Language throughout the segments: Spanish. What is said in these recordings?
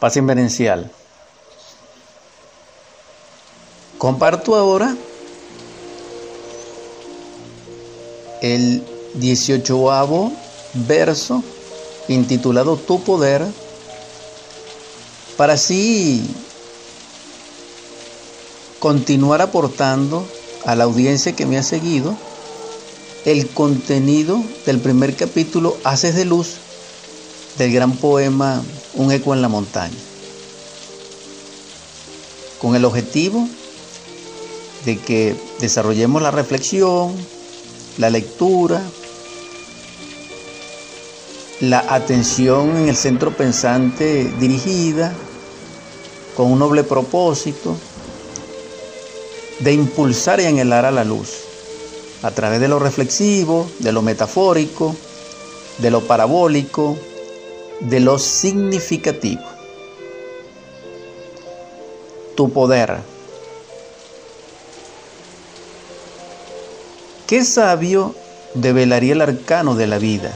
Paz inverencial. Comparto ahora el 18 verso intitulado Tu poder para así continuar aportando a la audiencia que me ha seguido el contenido del primer capítulo Haces de Luz del gran poema Un eco en la montaña, con el objetivo de que desarrollemos la reflexión, la lectura, la atención en el centro pensante dirigida con un noble propósito de impulsar y anhelar a la luz a través de lo reflexivo, de lo metafórico, de lo parabólico, de lo significativo. Tu poder. ¿Qué sabio develaría el arcano de la vida?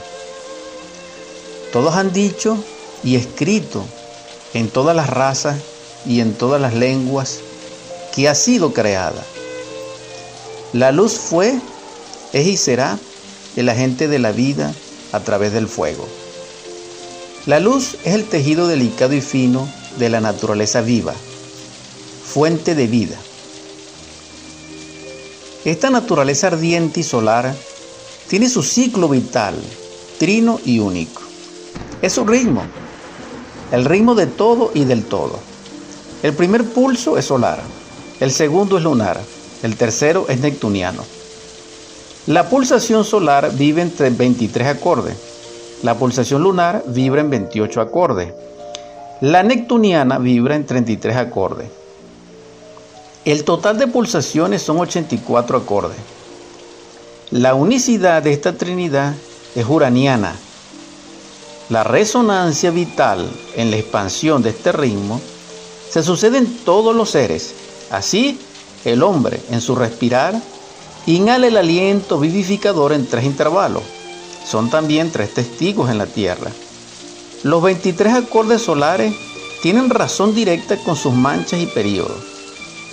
Todos han dicho y escrito en todas las razas y en todas las lenguas que ha sido creada. La luz fue, es y será el agente de la vida a través del fuego. La luz es el tejido delicado y fino de la naturaleza viva, fuente de vida. Esta naturaleza ardiente y solar tiene su ciclo vital, trino y único. Es su ritmo, el ritmo de todo y del todo. El primer pulso es solar, el segundo es lunar, el tercero es neptuniano. La pulsación solar vive entre 23 acordes la pulsación lunar vibra en 28 acordes. La neptuniana vibra en 33 acordes. El total de pulsaciones son 84 acordes. La unicidad de esta trinidad es uraniana. La resonancia vital en la expansión de este ritmo se sucede en todos los seres. Así, el hombre en su respirar inhala el aliento vivificador en tres intervalos son también tres testigos en la Tierra. Los 23 acordes solares tienen razón directa con sus manchas y periodos.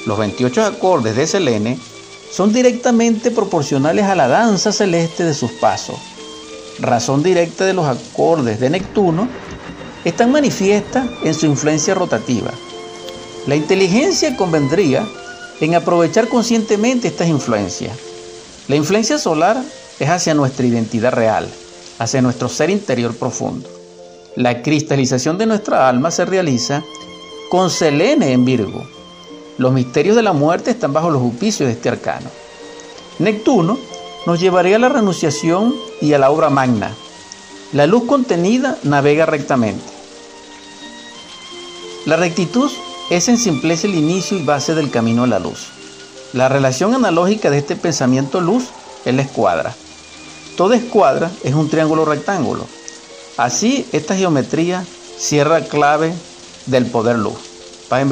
Los 28 acordes de Selene son directamente proporcionales a la danza celeste de sus pasos. Razón directa de los acordes de Neptuno están manifiestas en su influencia rotativa. La inteligencia convendría en aprovechar conscientemente estas influencias. La influencia solar es hacia nuestra identidad real, hacia nuestro ser interior profundo. La cristalización de nuestra alma se realiza con Selene en Virgo. Los misterios de la muerte están bajo los auspicios de este arcano. Neptuno nos llevaría a la renunciación y a la obra magna. La luz contenida navega rectamente. La rectitud es en simpleza el inicio y base del camino a la luz. La relación analógica de este pensamiento luz es la escuadra. Toda escuadra es un triángulo rectángulo. Así, esta geometría cierra clave del poder luz. Paz en